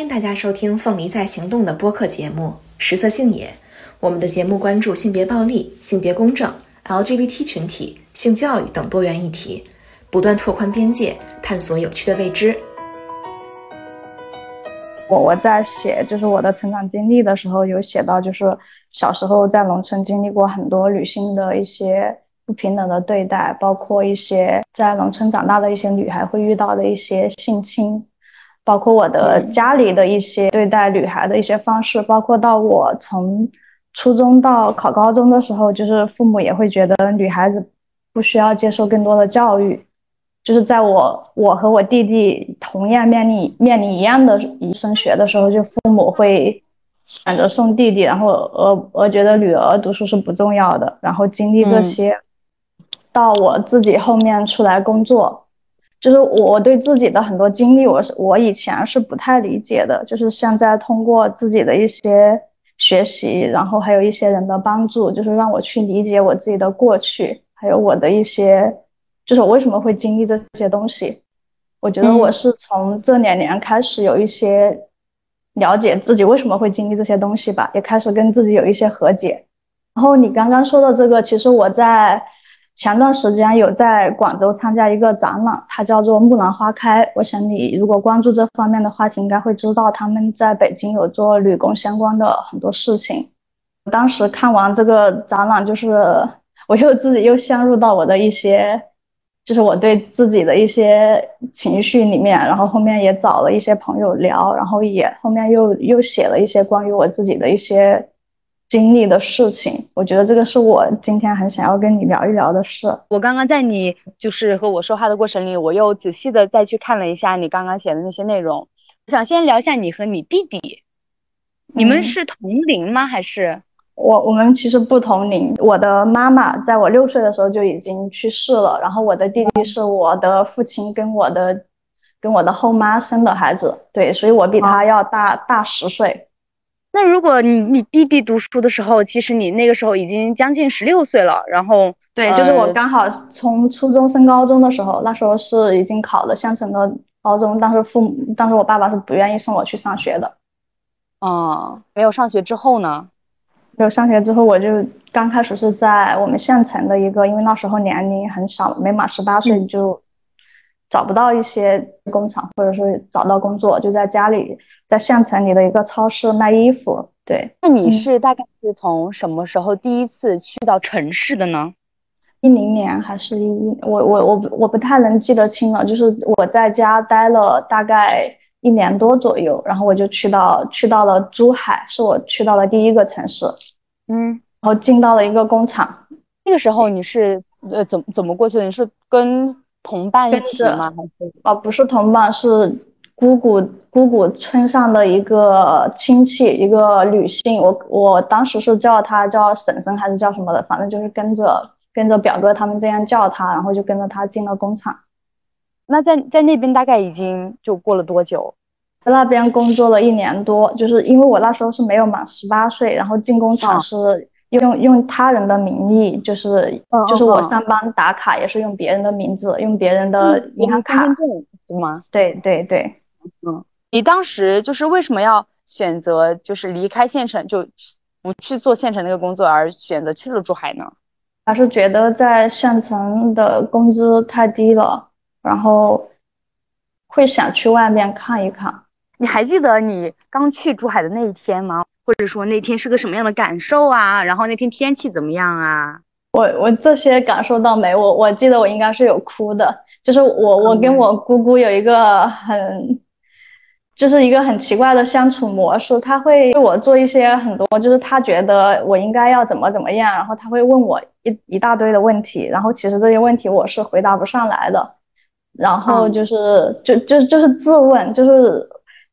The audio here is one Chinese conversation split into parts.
欢迎大家收听《凤梨在行动》的播客节目《食色性也》。我们的节目关注性别暴力、性别公正、LGBT 群体、性教育等多元议题，不断拓宽边界，探索有趣的未知。我我在写就是我的成长经历的时候，有写到就是小时候在农村经历过很多女性的一些不平等的对待，包括一些在农村长大的一些女孩会遇到的一些性侵。包括我的家里的一些对待女孩的一些方式，包括到我从初中到考高中的时候，就是父母也会觉得女孩子不需要接受更多的教育。就是在我我和我弟弟同样面临面临一样的升学的时候，就父母会选择送弟弟，然后我我觉得女儿读书是不重要的。然后经历这些，到我自己后面出来工作。就是我对自己的很多经历，我是我以前是不太理解的。就是现在通过自己的一些学习，然后还有一些人的帮助，就是让我去理解我自己的过去，还有我的一些，就是我为什么会经历这些东西。我觉得我是从这两年开始有一些了解自己为什么会经历这些东西吧，也开始跟自己有一些和解。然后你刚刚说的这个，其实我在。前段时间有在广州参加一个展览，它叫做《木兰花开》。我想你如果关注这方面的话，应该会知道他们在北京有做女工相关的很多事情。当时看完这个展览，就是我又自己又陷入到我的一些，就是我对自己的一些情绪里面。然后后面也找了一些朋友聊，然后也后面又又写了一些关于我自己的一些。经历的事情，我觉得这个是我今天很想要跟你聊一聊的事。我刚刚在你就是和我说话的过程里，我又仔细的再去看了一下你刚刚写的那些内容。我想先聊一下你和你弟弟，你们是同龄吗？还是我我们其实不同龄。我的妈妈在我六岁的时候就已经去世了，然后我的弟弟是我的父亲跟我的跟我的后妈生的孩子，对，所以我比他要大大十岁。那如果你你弟弟读书的时候，其实你那个时候已经将近十六岁了，然后对，就是我刚好从初中升高中的时候，那时候是已经考了县城的高中，当时父母，当时我爸爸是不愿意送我去上学的。哦，没有上学之后呢？没有上学之后，我就刚开始是在我们县城的一个，因为那时候年龄很小，没满十八岁就。找不到一些工厂，或者说找到工作，就在家里，在县城里的一个超市卖衣服。对，那你是大概是从什么时候第一次去到城市的呢？一零年还是一一？我我我我不太能记得清了。就是我在家待了大概一年多左右，然后我就去到去到了珠海，是我去到了第一个城市。嗯，然后进到了一个工厂。那个时候你是呃怎怎么过去的？你是跟同伴一起吗？还是哦，不是同伴，是姑姑姑姑村上的一个亲戚，一个女性。我我当时是叫她叫婶婶还是叫什么的，反正就是跟着跟着表哥他们这样叫她，然后就跟着她进了工厂。那在在那边大概已经就过了多久？在那边工作了一年多，就是因为我那时候是没有满十八岁，然后进工厂是。用用他人的名义，就是就是我上班打卡也是用别人的名字，用别人的银行卡，对吗？对对对，嗯，你当时就是为什么要选择就是离开县城，就不去做县城那个工作，而选择去了珠海呢？还是觉得在县城的工资太低了，然后会想去外面看一看。你还记得你刚去珠海的那一天吗？或者说那天是个什么样的感受啊？然后那天天气怎么样啊？我我这些感受到没？我我记得我应该是有哭的，就是我我跟我姑姑有一个很，就是一个很奇怪的相处模式。他会对我做一些很多，就是他觉得我应该要怎么怎么样，然后他会问我一一大堆的问题，然后其实这些问题我是回答不上来的，然后就是就就就是自问，就是。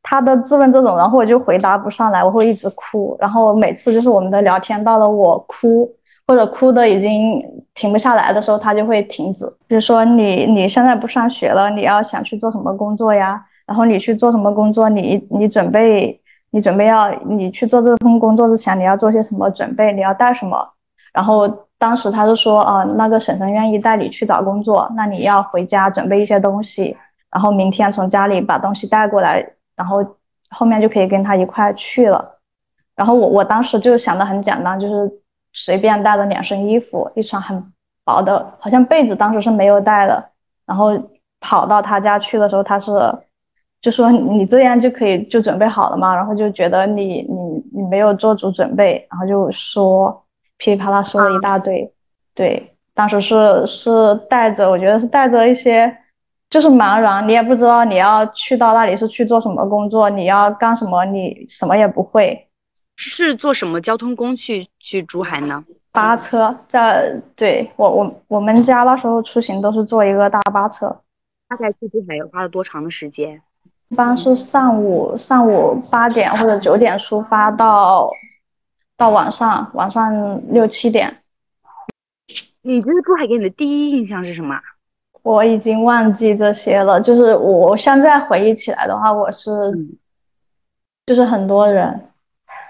他的质问这种，然后我就回答不上来，我会一直哭。然后每次就是我们的聊天到了我哭或者哭的已经停不下来的时候，他就会停止。比如说你你现在不上学了，你要想去做什么工作呀？然后你去做什么工作？你你准备你准备要你去做这份工作之前，你要做些什么准备？你要带什么？然后当时他就说啊，那个婶婶愿意带你去找工作，那你要回家准备一些东西，然后明天从家里把东西带过来。然后后面就可以跟他一块去了。然后我我当时就想的很简单，就是随便带了两身衣服，一床很薄的，好像被子当时是没有带的。然后跑到他家去的时候，他是就说你这样就可以就准备好了嘛，然后就觉得你你你没有做足准备，然后就说噼里啪啦说了一大堆。对，当时是是带着，我觉得是带着一些。就是茫然，你也不知道你要去到那里是去做什么工作，你要干什么，你什么也不会。是坐什么交通工具去珠海呢？巴车，在对我我我们家那时候出行都是坐一个大巴车。大概去珠海花了多长的时间？一般是上午上午八点或者九点出发，到到晚上晚上六七点。你觉得珠海给你的第一印象是什么？我已经忘记这些了，就是我现在回忆起来的话，我是，就是很多人，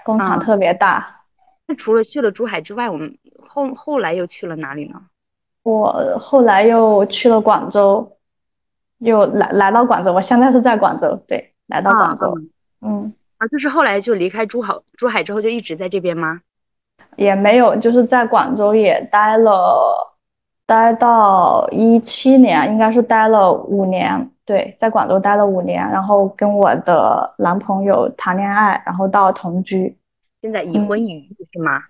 工厂特别大。那除了去了珠海之外，我们后后来又去了哪里呢？我后来又去了广州，又来来到广州。我现在是在广州，对，来到广州。嗯，啊，就是后来就离开珠海，珠海之后就一直在这边吗？也没有，就是在广州也待了。待到一七年，应该是待了五年。对，在广州待了五年，然后跟我的男朋友谈恋爱，然后到同居。现在已婚已育是吗？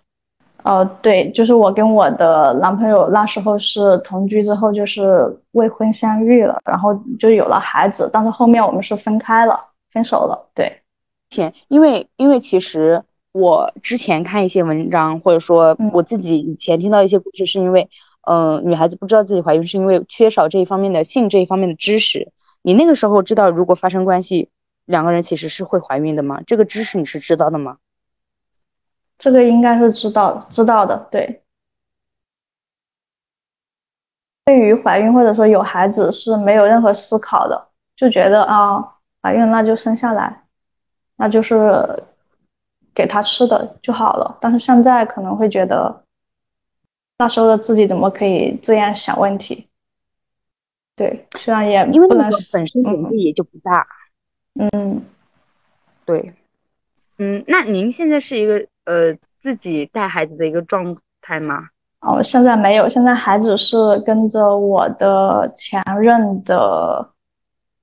哦，对，就是我跟我的男朋友那时候是同居之后就是未婚先育了，然后就有了孩子，但是后面我们是分开了，分手了。对，前因为因为其实我之前看一些文章，或者说我自己以前听到一些故事，是因为。嗯，女孩子不知道自己怀孕是因为缺少这一方面的性这一方面的知识。你那个时候知道，如果发生关系，两个人其实是会怀孕的吗？这个知识你是知道的吗？这个应该是知道知道的，对。对于怀孕或者说有孩子是没有任何思考的，就觉得啊，怀孕那就生下来，那就是给他吃的就好了。但是现在可能会觉得。那时候的自己怎么可以这样想问题？对，虽然也因为本身年纪也就不大，嗯，对，嗯，那您现在是一个呃自己带孩子的一个状态吗？哦，现在没有，现在孩子是跟着我的前任的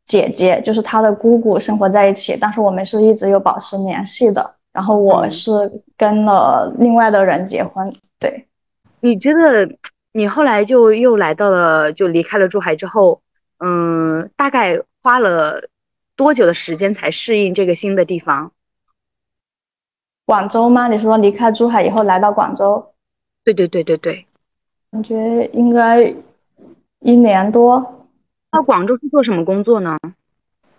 姐姐，就是他的姑姑生活在一起，但是我们是一直有保持联系的。然后我是跟了另外的人结婚，对。你觉得你后来就又来到了，就离开了珠海之后，嗯，大概花了多久的时间才适应这个新的地方？广州吗？你说离开珠海以后来到广州？对对对对对，感觉应该一年多。那广州是做什么工作呢？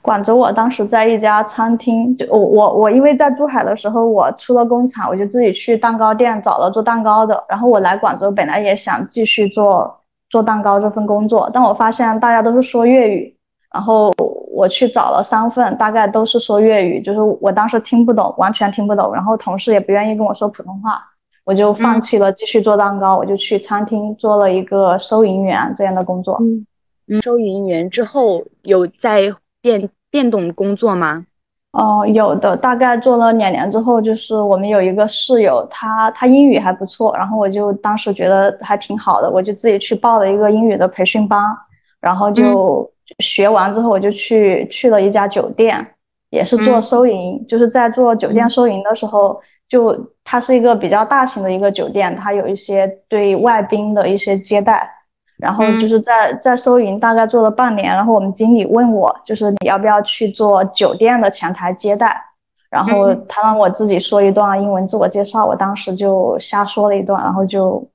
广州，我当时在一家餐厅，就我我我，因为在珠海的时候，我出了工厂，我就自己去蛋糕店找了做蛋糕的。然后我来广州，本来也想继续做做蛋糕这份工作，但我发现大家都是说粤语，然后我去找了三份，大概都是说粤语，就是我当时听不懂，完全听不懂。然后同事也不愿意跟我说普通话，我就放弃了继续做蛋糕，我就去餐厅做了一个收银员这样的工作。嗯，收银员之后有在变。变动工作吗？哦，有的，大概做了两年之后，就是我们有一个室友，他他英语还不错，然后我就当时觉得还挺好的，我就自己去报了一个英语的培训班，然后就学完之后，我就去去了一家酒店，也是做收银，就是在做酒店收银的时候，就它是一个比较大型的一个酒店，它有一些对外宾的一些接待。然后就是在在收银，大概做了半年。然后我们经理问我，就是你要不要去做酒店的前台接待？然后他让我自己说一段英文自我介绍，我当时就瞎说了一段，然后就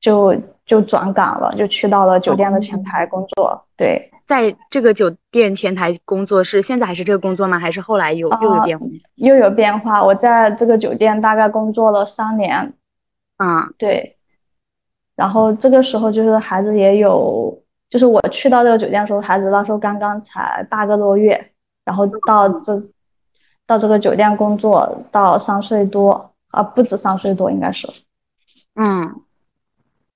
就就转岗了，就去到了酒店的前台工作。对，在这个酒店前台工作是现在还是这个工作吗？还是后来有又有变化？又有变化。我在这个酒店大概工作了三年。啊，对。然后这个时候就是孩子也有，就是我去到这个酒店的时候，孩子那时候刚刚才八个多月，然后到这到这个酒店工作到三岁多啊，不止三岁多应该是，嗯，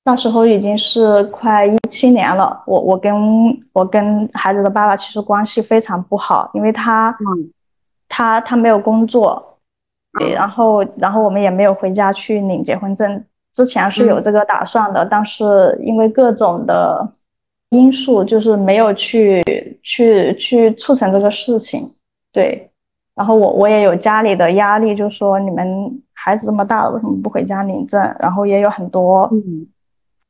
那时候已经是快一七年了，我我跟我跟孩子的爸爸其实关系非常不好，因为他，他他没有工作，对，然后然后我们也没有回家去领结婚证。之前是有这个打算的，但是因为各种的因素，就是没有去去去促成这个事情。对，然后我我也有家里的压力，就说你们孩子这么大了，为什么不回家领证？然后也有很多，嗯，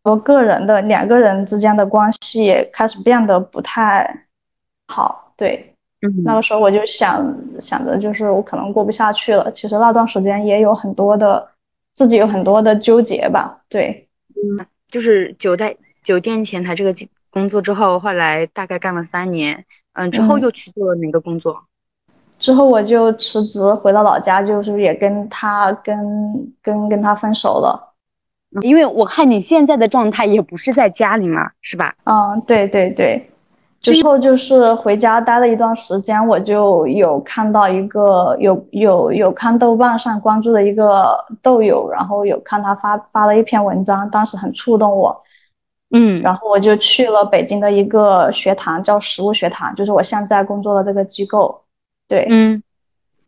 我个人的两个人之间的关系也开始变得不太好。对，嗯，那个时候我就想想着，就是我可能过不下去了。其实那段时间也有很多的。自己有很多的纠结吧，对，嗯，就是酒店酒店前台这个工作之后，后来大概干了三年，嗯，之后又去做了哪个工作？之后我就辞职回到老家，就是也跟他跟跟跟他分手了，因为我看你现在的状态也不是在家里嘛，是吧？嗯，对对对。之后就是回家待了一段时间，我就有看到一个有有有看豆瓣上关注的一个豆友，然后有看他发发了一篇文章，当时很触动我，嗯，然后我就去了北京的一个学堂，叫食物学堂，就是我现在工作的这个机构，对，嗯，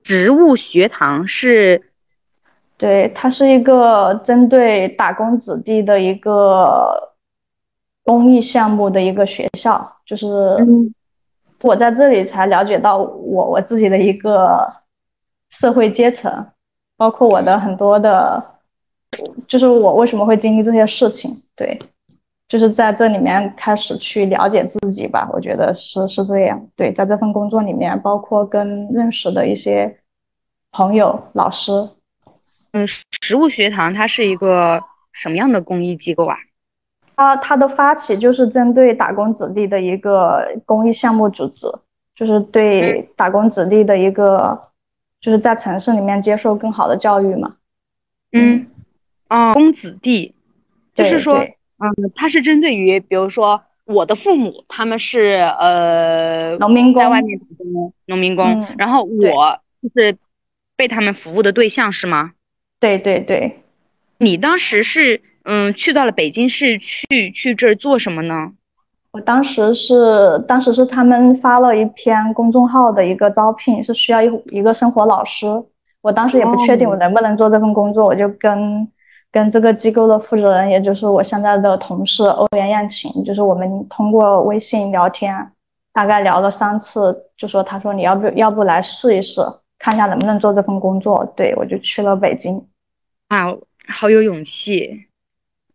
植物学堂是，对，它是一个针对打工子弟的一个公益项目的一个学校。就是我在这里才了解到我我自己的一个社会阶层，包括我的很多的，就是我为什么会经历这些事情，对，就是在这里面开始去了解自己吧，我觉得是是这样，对，在这份工作里面，包括跟认识的一些朋友、老师，嗯，食物学堂它是一个什么样的公益机构啊？它它的发起就是针对打工子弟的一个公益项目组织，就是对打工子弟的一个，就是在城市里面接受更好的教育嘛。嗯，啊，工子弟，就是说，嗯，它是针对于，比如说我的父母他们是呃农民工，在外面打工，农民工，然后我就是被他们服务的对象是吗？对对对，你当时是。嗯，去到了北京市，去去这儿做什么呢？我当时是，当时是他们发了一篇公众号的一个招聘，是需要一一个生活老师。我当时也不确定我能不能做这份工作，我就跟跟这个机构的负责人，也就是我现在的同事欧阳艳琴，就是我们通过微信聊天，大概聊了三次，就说他说你要不要不来试一试，看一下能不能做这份工作。对我就去了北京，啊，好有勇气。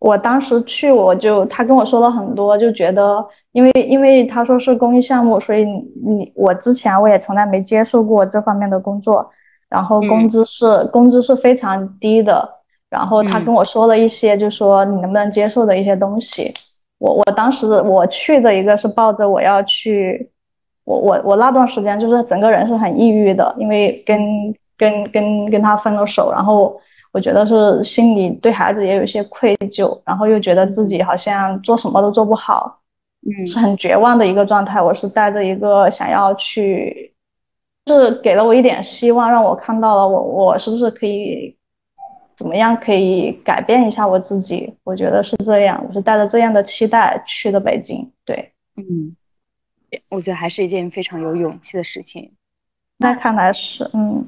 我当时去，我就他跟我说了很多，就觉得，因为因为他说是公益项目，所以你我之前我也从来没接受过这方面的工作，然后工资是工资是非常低的，然后他跟我说了一些，就说你能不能接受的一些东西，我我当时我去的一个是抱着我要去，我我我那段时间就是整个人是很抑郁的，因为跟跟跟跟他分了手，然后。我觉得是心里对孩子也有一些愧疚，然后又觉得自己好像做什么都做不好，嗯，是很绝望的一个状态。我是带着一个想要去，是给了我一点希望，让我看到了我我是不是可以怎么样可以改变一下我自己。我觉得是这样，我是带着这样的期待去的北京。对，嗯，我觉得还是一件非常有勇气的事情。那看来是，嗯。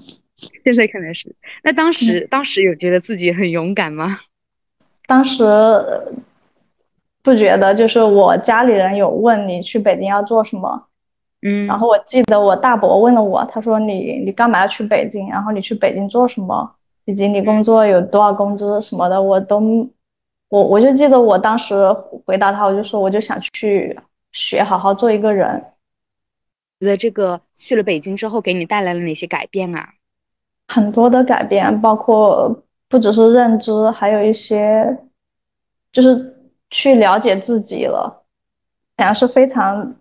现在可能是，那当时当时有觉得自己很勇敢吗？当时不觉得，就是我家里人有问你去北京要做什么，嗯，然后我记得我大伯问了我，他说你你干嘛要去北京？然后你去北京做什么？以及你工作有多少工资什么的，我都我我就记得我当时回答他，我就说我就想去学，好好做一个人。觉得这个去了北京之后，给你带来了哪些改变啊？很多的改变，包括不只是认知，还有一些就是去了解自己了。好像是非常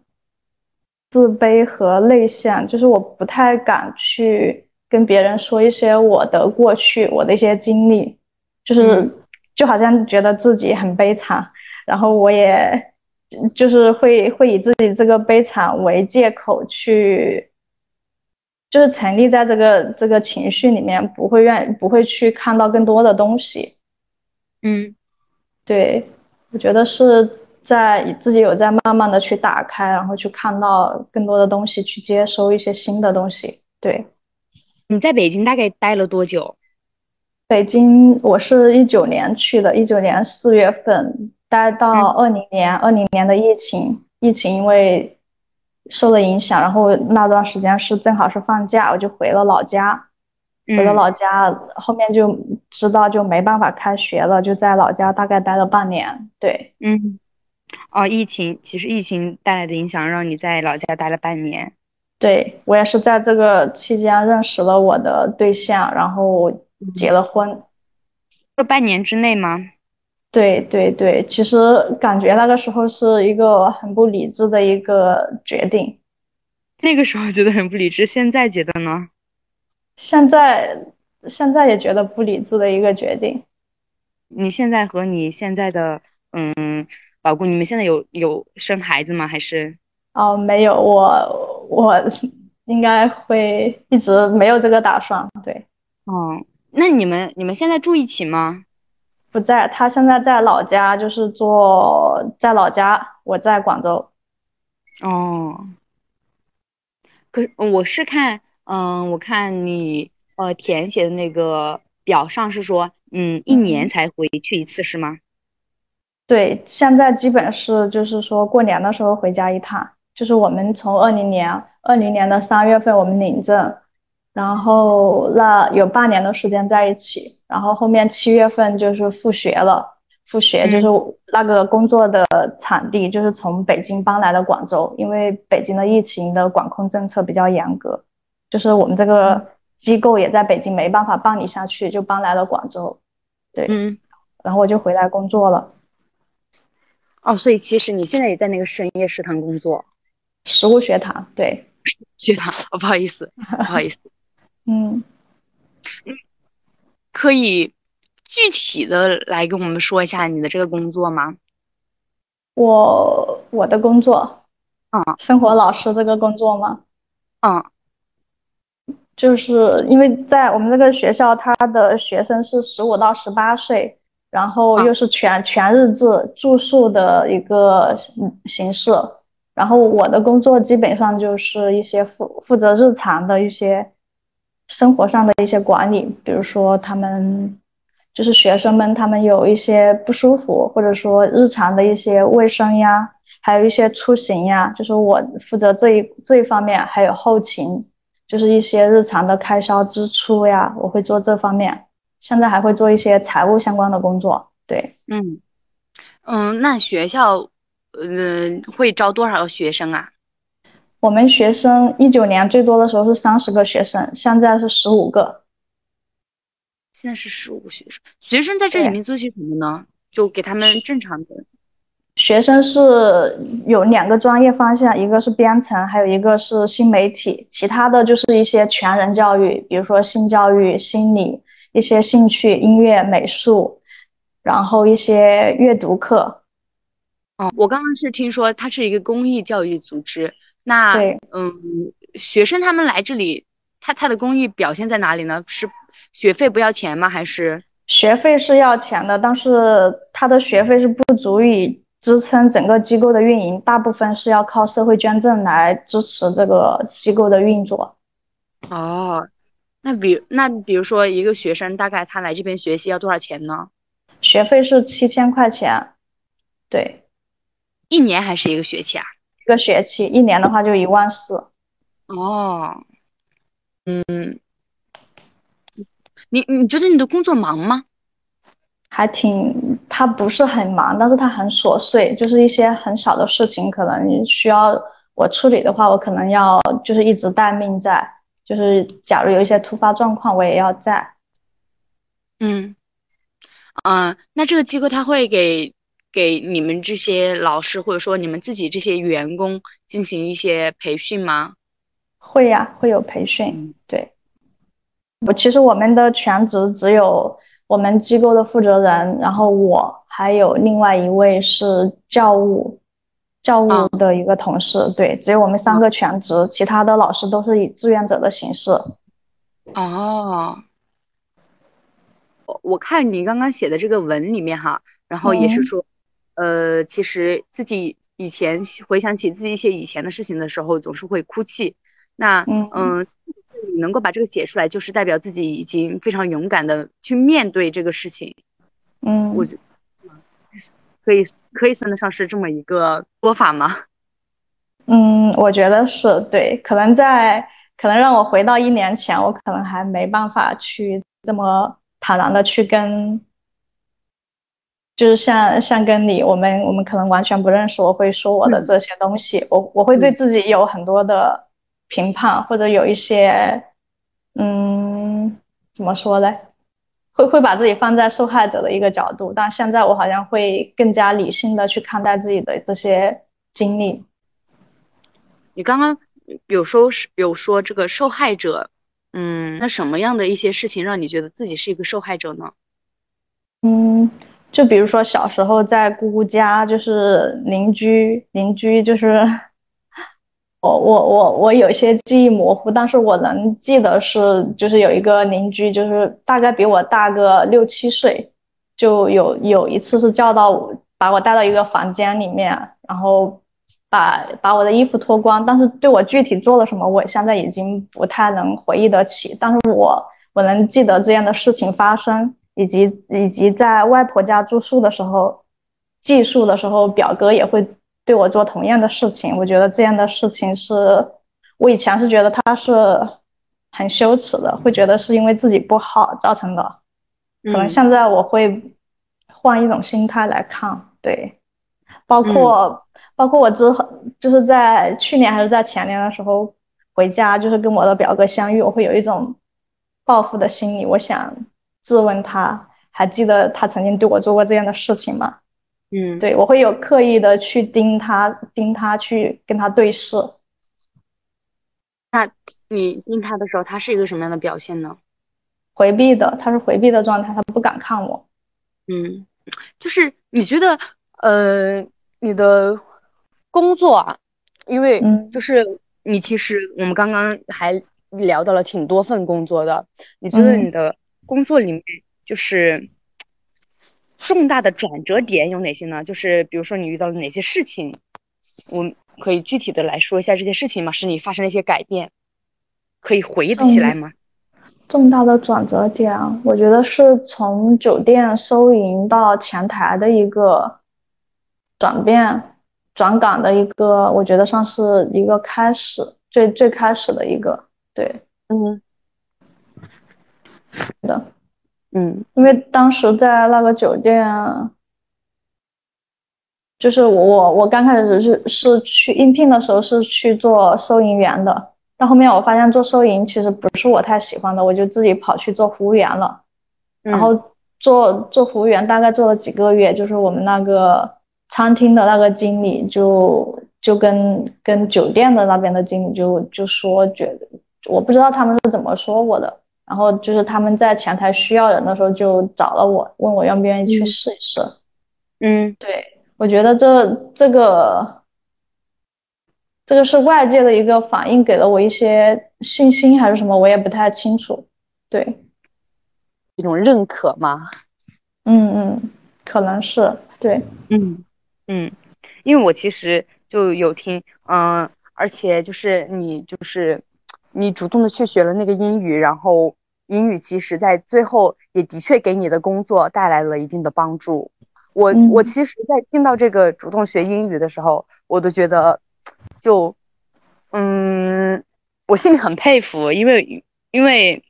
自卑和内向，就是我不太敢去跟别人说一些我的过去，我的一些经历，就是就好像觉得自己很悲惨，然后我也就是会会以自己这个悲惨为借口去。就是沉溺在这个这个情绪里面，不会愿不会去看到更多的东西。嗯，对，我觉得是在自己有在慢慢的去打开，然后去看到更多的东西，去接收一些新的东西。对，你在北京大概待了多久？北京，我是一九年去的，一九年四月份待到二零年，二零年的疫情，疫情因为受了影响，然后那段时间是正好是放假，我就回了老家，回了老家，后面就知道就没办法开学了，就在老家大概待了半年。对，嗯，哦，疫情其实疫情带来的影响让你在老家待了半年。对我也是在这个期间认识了我的对象，然后。结了婚，这半年之内吗？对对对，其实感觉那个时候是一个很不理智的一个决定。那个时候觉得很不理智，现在觉得呢？现在现在也觉得不理智的一个决定。你现在和你现在的嗯老公，你们现在有有生孩子吗？还是？哦，没有，我我应该会一直没有这个打算。对，哦。那你们你们现在住一起吗？不在，他现在在老家，就是做在老家，我在广州。哦，可是我是看，嗯，我看你呃填写的那个表上是说，嗯，一年才回去一次是吗？对，现在基本是就是说过年的时候回家一趟，就是我们从二零年二零年的三月份我们领证。然后那有半年的时间在一起，然后后面七月份就是复学了，复学就是那个工作的场地就是从北京搬来了广州，因为北京的疫情的管控政策比较严格，就是我们这个机构也在北京没办法办理下去，就搬来了广州。对，嗯，然后我就回来工作了。哦，所以其实你现在也在那个深夜食堂工作，食物学堂，对，学堂，哦，不好意思，不好意思。嗯，可以具体的来跟我们说一下你的这个工作吗？我我的工作，嗯，生活老师这个工作吗？嗯，就是因为在我们这个学校，他的学生是十五到十八岁，然后又是全全日制住宿的一个形式，然后我的工作基本上就是一些负负责日常的一些。生活上的一些管理，比如说他们就是学生们，他们有一些不舒服，或者说日常的一些卫生呀，还有一些出行呀，就是我负责这一这一方面，还有后勤，就是一些日常的开销支出呀，我会做这方面。现在还会做一些财务相关的工作。对，嗯嗯，那学校嗯会招多少个学生啊？我们学生一九年最多的时候是三十个学生，现在是十五个。现在是十五个学生，学生在这里面做些什么呢？就给他们正常的。学生是有两个专业方向，一个是编程，还有一个是新媒体。其他的就是一些全人教育，比如说性教育、心理、一些兴趣、音乐、美术，然后一些阅读课。哦，我刚刚是听说它是一个公益教育组织。那嗯，学生他们来这里，他他的公益表现在哪里呢？是学费不要钱吗？还是学费是要钱的，但是他的学费是不足以支撑整个机构的运营，大部分是要靠社会捐赠来支持这个机构的运作。哦，那比那比如说一个学生大概他来这边学习要多少钱呢？学费是七千块钱，对，一年还是一个学期啊？一个学期，一年的话就一万四。哦，嗯，你你觉得你的工作忙吗？还挺，他不是很忙，但是他很琐碎，就是一些很小的事情，可能需要我处理的话，我可能要就是一直待命在，就是假如有一些突发状况，我也要在。嗯，嗯，那这个机构他会给。给你们这些老师，或者说你们自己这些员工进行一些培训吗？会呀，会有培训。对，我其实我们的全职只有我们机构的负责人，然后我还有另外一位是教务，教务的一个同事。对，只有我们三个全职，其他的老师都是以志愿者的形式。哦，我我看你刚刚写的这个文里面哈，然后也是说。呃，其实自己以前回想起自己一些以前的事情的时候，总是会哭泣。那嗯，你能够把这个写出来，就是代表自己已经非常勇敢的去面对这个事情。嗯，我可以可以算得上是这么一个说法吗？嗯，我觉得是对。可能在可能让我回到一年前，我可能还没办法去这么坦然的去跟，就是像像跟你，我们我们可能完全不认识，我会说我的这些东西，我我会对自己有很多的评判，或者有一些，嗯，怎么说呢？会会把自己放在受害者的一个角度，但现在我好像会更加理性的去看待自己的这些经历。你刚刚有说是有说这个受害者，嗯，那什么样的一些事情让你觉得自己是一个受害者呢？嗯，就比如说小时候在姑姑家，就是邻居邻居，就是我我我我有些记忆模糊，但是我能记得是就是有一个邻居，就是大概比我大个六七岁，就有有一次是叫到我，把我带到一个房间里面，然后。把把我的衣服脱光，但是对我具体做了什么，我现在已经不太能回忆得起。但是我我能记得这样的事情发生，以及以及在外婆家住宿的时候，寄宿的时候，表哥也会对我做同样的事情。我觉得这样的事情是，我以前是觉得他是很羞耻的，会觉得是因为自己不好造成的。可能现在我会换一种心态来看，对，包括。包括我之后，就是在去年还是在前年的时候回家，就是跟我的表哥相遇，我会有一种报复的心理。我想质问他，还记得他曾经对我做过这样的事情吗？嗯，对我会有刻意的去盯他，盯他去跟他对视。那你盯他的时候，他是一个什么样的表现呢？回避的，他是回避的状态，他不敢看我。嗯，就是你觉得，呃，你的。工作啊，因为就是你其实我们刚刚还聊到了挺多份工作的，你觉得你的工作里面就是重大的转折点有哪些呢？就是比如说你遇到了哪些事情，我可以具体的来说一下这些事情吗？使你发生了一些改变，可以回忆得起来吗？重大的转折点，我觉得是从酒店收银到前台的一个转变。转岗的一个，我觉得算是一个开始，最最开始的一个，对，嗯，的，嗯，因为当时在那个酒店，就是我我我刚开始是是去应聘的时候是去做收银员的，但后面我发现做收银其实不是我太喜欢的，我就自己跑去做服务员了，然后做做服务员大概做了几个月，就是我们那个。餐厅的那个经理就就跟跟酒店的那边的经理就就说，觉得我不知道他们是怎么说我的，然后就是他们在前台需要人的时候就找了我，问我愿不愿意去试一试。嗯，对，我觉得这这个这个是外界的一个反应，给了我一些信心还是什么，我也不太清楚。对，一种认可吗？嗯嗯，可能是对，嗯。嗯，因为我其实就有听，嗯，而且就是你就是你主动的去学了那个英语，然后英语其实在最后也的确给你的工作带来了一定的帮助。我我其实，在听到这个主动学英语的时候，我都觉得就，嗯，我心里很佩服，因为因为。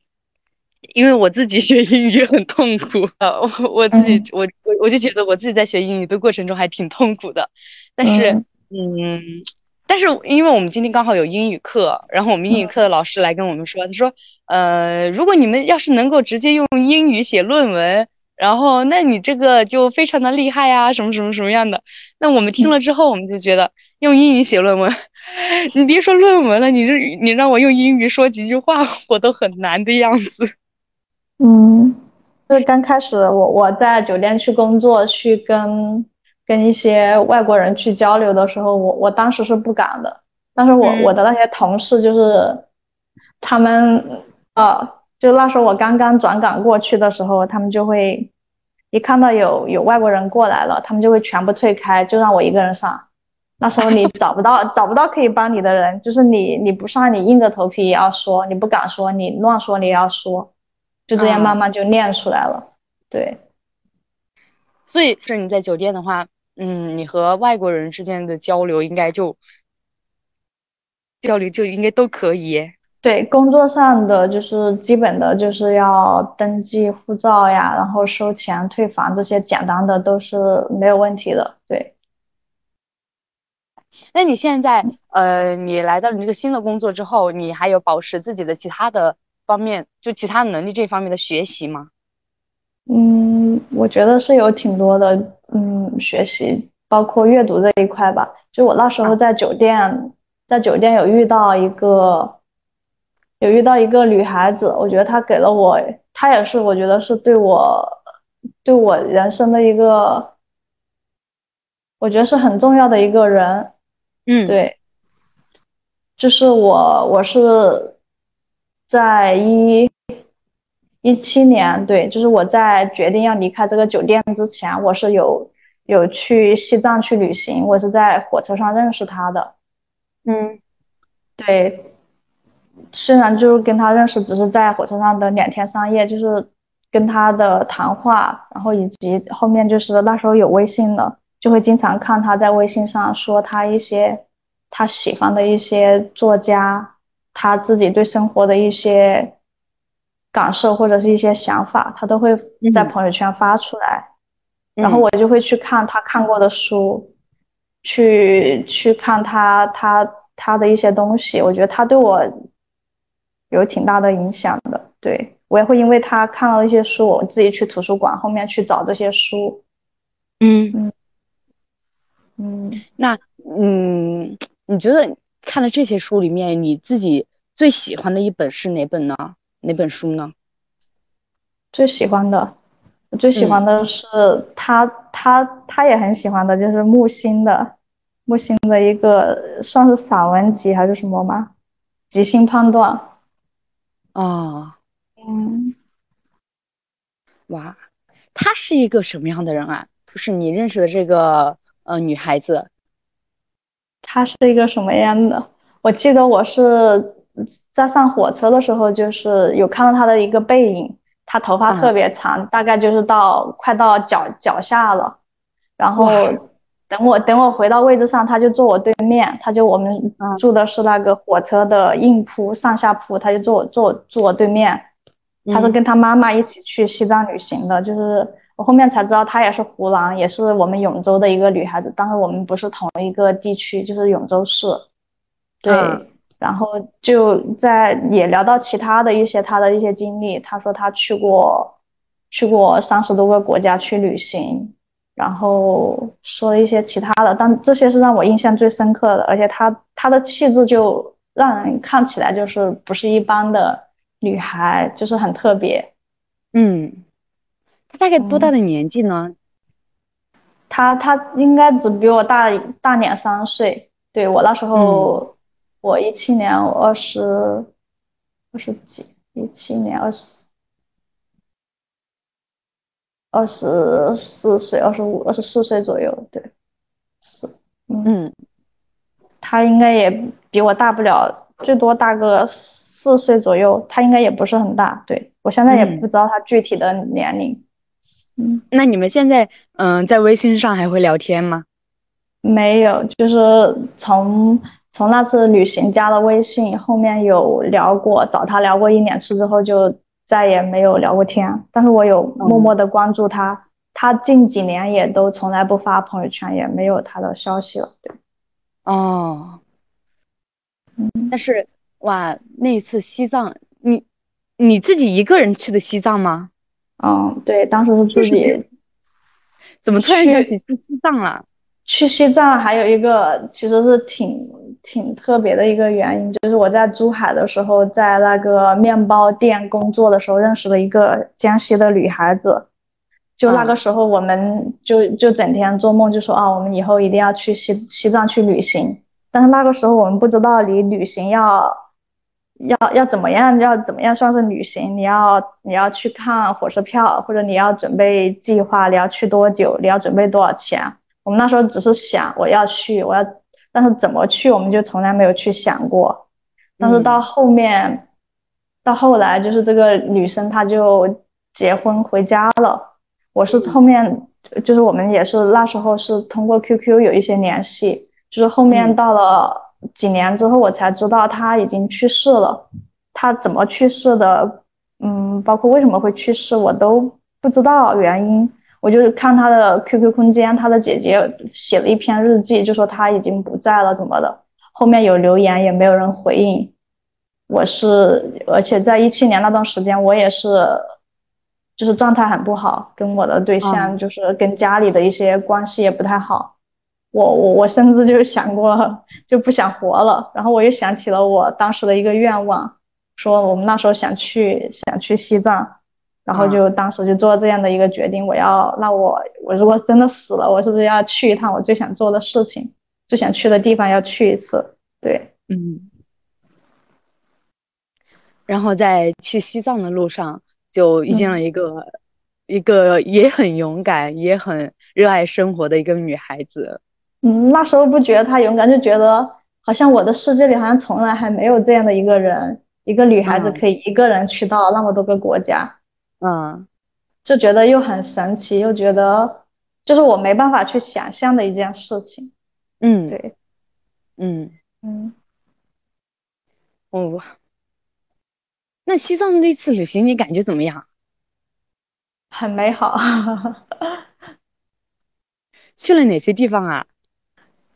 因为我自己学英语很痛苦啊，我我自己我我我就觉得我自己在学英语的过程中还挺痛苦的，但是嗯，但是因为我们今天刚好有英语课，然后我们英语课的老师来跟我们说，他说呃，如果你们要是能够直接用英语写论文，然后那你这个就非常的厉害啊，什么什么什么样的？那我们听了之后，我们就觉得用英语写论文，你别说论文了，你这你让我用英语说几句话，我都很难的样子。嗯，就是刚开始我我在酒店去工作，去跟跟一些外国人去交流的时候，我我当时是不敢的。但是我我的那些同事就是他们呃，就那时候我刚刚转岗过去的时候，他们就会一看到有有外国人过来了，他们就会全部退开，就让我一个人上。那时候你 找不到找不到可以帮你的人，就是你你不上，你硬着头皮也要说，你不敢说，你乱说你也要说，就这样慢慢就练出来了。对，所以是你在酒店的话，嗯，你和外国人之间的交流应该就交流就应该都可以。对，工作上的就是基本的就是要登记护照呀，然后收钱退房这些简单的都是没有问题的。对。那你现在，呃，你来到你这个新的工作之后，你还有保持自己的其他的方面，就其他能力这方面的学习吗？嗯，我觉得是有挺多的，嗯，学习包括阅读这一块吧。就我那时候在酒店，在酒店有遇到一个，有遇到一个女孩子，我觉得她给了我，她也是我觉得是对我，对我人生的一个，我觉得是很重要的一个人。嗯，对，就是我，我是在一一七年，对，就是我在决定要离开这个酒店之前，我是有有去西藏去旅行，我是在火车上认识他的。嗯，对，虽然就是跟他认识只是在火车上的两天三夜，就是跟他的谈话，然后以及后面就是那时候有微信了。就会经常看他在微信上说他一些他喜欢的一些作家，他自己对生活的一些感受或者是一些想法，他都会在朋友圈发出来，然后我就会去看他看过的书，去去看他他他的一些东西，我觉得他对我有挺大的影响的。对我也会因为他看了一些书，我自己去图书馆后面去找这些书。嗯嗯。嗯，那嗯，你觉得看了这些书里面，你自己最喜欢的一本是哪本呢？哪本书呢？最喜欢的，我最喜欢的是他，他他也很喜欢的，就是木心的，木心的一个算是散文集还是什么吗？即兴判断。啊，嗯，哇，他是一个什么样的人啊？就是你认识的这个。呃，女孩子，她是一个什么样的？我记得我是在上火车的时候，就是有看到他的一个背影，他头发特别长，大概就是到快到脚脚下了。然后等我等我回到位置上，他就坐我对面，他就我们住的是那个火车的硬铺上下铺，他就坐我坐坐我对面。他是跟他妈妈一起去西藏旅行的，就是。我后面才知道她也是湖南，也是我们永州的一个女孩子，但是我们不是同一个地区，就是永州市。对，然后就在也聊到其他的一些他的一些经历，他说他去过去过三十多个国家去旅行，然后说一些其他的，但这些是让我印象最深刻的，而且他他的气质就让人看起来就是不是一般的女孩，就是很特别。嗯。他大概多大的年纪呢？他他应该只比我大大两三岁。对我那时候，我一七年我二十二十几，一七年二十二十四岁，二十五二十四岁左右。对，是，嗯，他应该也比我大不了，最多大个四岁左右。他应该也不是很大。对我现在也不知道他具体的年龄。嗯，那你们现在嗯在微信上还会聊天吗？没有，就是从从那次旅行加了微信，后面有聊过，找他聊过一两次之后，就再也没有聊过天。但是我有默默的关注他，他近几年也都从来不发朋友圈，也没有他的消息了。对，哦，嗯，但是哇，那次西藏，你你自己一个人去的西藏吗？嗯，对，当时是自己，怎么突然想起去西藏了？去西藏还有一个其实是挺挺特别的一个原因，就是我在珠海的时候，在那个面包店工作的时候，认识了一个江西的女孩子。就那个时候，我们就就整天做梦，就说啊，我们以后一定要去西西藏去旅行。但是那个时候我们不知道你旅行要。要要怎么样？要怎么样算是旅行？你要你要去看火车票，或者你要准备计划，你要去多久？你要准备多少钱？我们那时候只是想我要去，我要但是怎么去我们就从来没有去想过。但是到后面，到后来就是这个女生她就结婚回家了，我是后面就是我们也是那时候是通过 QQ 有一些联系，就是后面到了几年之后我才知道她已经去世了，她怎么去世的，嗯，包括为什么会去世我都不知道原因。我就看他的 QQ 空间，他的姐姐写了一篇日记，就说他已经不在了，怎么的？后面有留言也没有人回应。我是，而且在一七年那段时间，我也是，就是状态很不好，跟我的对象，就是跟家里的一些关系也不太好。我我我甚至就想过就不想活了。然后我又想起了我当时的一个愿望，说我们那时候想去想去西藏。然后就当时就做这样的一个决定，我要那我我如果真的死了，我是不是要去一趟我最想做的事情，最想去的地方要去一次？对，嗯。然后在去西藏的路上，就遇见了一个一个也很勇敢、也很热爱生活的一个女孩子。嗯，那时候不觉得她勇敢，就觉得好像我的世界里好像从来还没有这样的一个人，一个女孩子可以一个人去到那么多个国家。嗯，就觉得又很神奇，又觉得就是我没办法去想象的一件事情。嗯，对，嗯嗯，哦，那西藏那次旅行你感觉怎么样？很美好。去了哪些地方啊？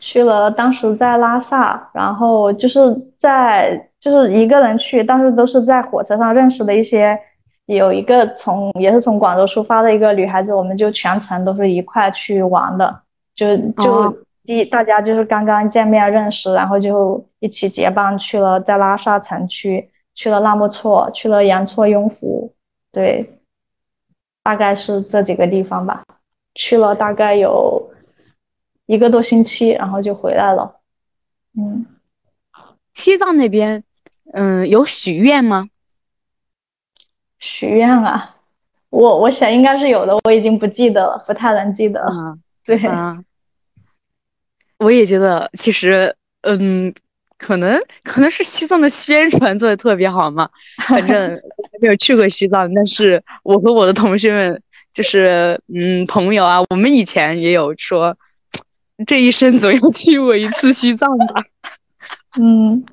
去了，当时在拉萨，然后就是在就是一个人去，但是都是在火车上认识的一些。有一个从也是从广州出发的一个女孩子，我们就全程都是一块去玩的，就就第大家就是刚刚见面认识，然后就一起结伴去了在拉萨城区，去了纳木错，去了羊错雍湖，对，大概是这几个地方吧，去了大概有一个多星期，然后就回来了。嗯，西藏那边，嗯，有许愿吗？许愿啊，我我想应该是有的，我已经不记得了，不太能记得了。对，我也觉得，其实，嗯，可能可能是西藏的宣传做的特别好嘛。反正没有去过西藏，但是我和我的同学们，就是嗯朋友啊，我们以前也有说，这一生总要去过一次西藏吧。嗯，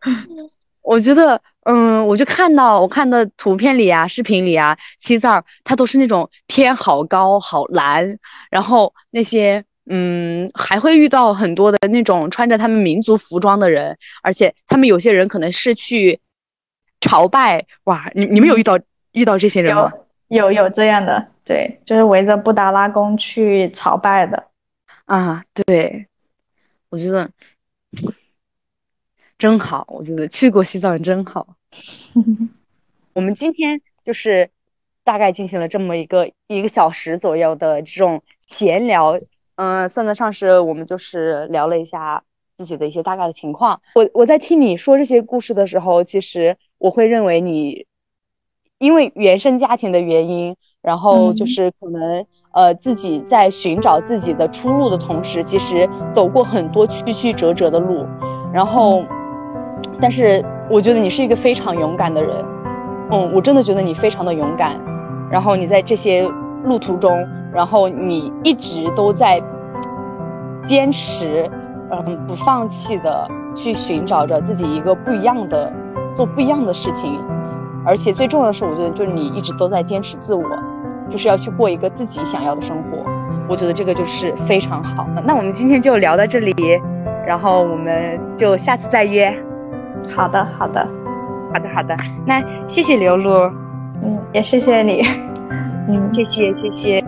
我觉得。嗯，我就看到我看的图片里啊，视频里啊，西藏它都是那种天好高好蓝，然后那些嗯还会遇到很多的那种穿着他们民族服装的人，而且他们有些人可能是去朝拜，哇，你你们有遇到遇到这些人吗？有有这样的，对，就是围着布达拉宫去朝拜的，啊，对，我觉得。真好，我觉得去过西藏真好。我们今天就是大概进行了这么一个一个小时左右的这种闲聊，嗯，算得上是我们就是聊了一下自己的一些大概的情况。我我在听你说这些故事的时候，其实我会认为你因为原生家庭的原因，然后就是可能呃自己在寻找自己的出路的同时，其实走过很多曲曲折折的路，然后。但是我觉得你是一个非常勇敢的人，嗯，我真的觉得你非常的勇敢。然后你在这些路途中，然后你一直都在坚持，嗯，不放弃的去寻找着自己一个不一样的，做不一样的事情。而且最重要的是，我觉得就是你一直都在坚持自我，就是要去过一个自己想要的生活。我觉得这个就是非常好。那我们今天就聊到这里，然后我们就下次再约。好的，好的，好的，好的。那谢谢刘露，嗯，也谢谢你，嗯，谢谢，谢谢。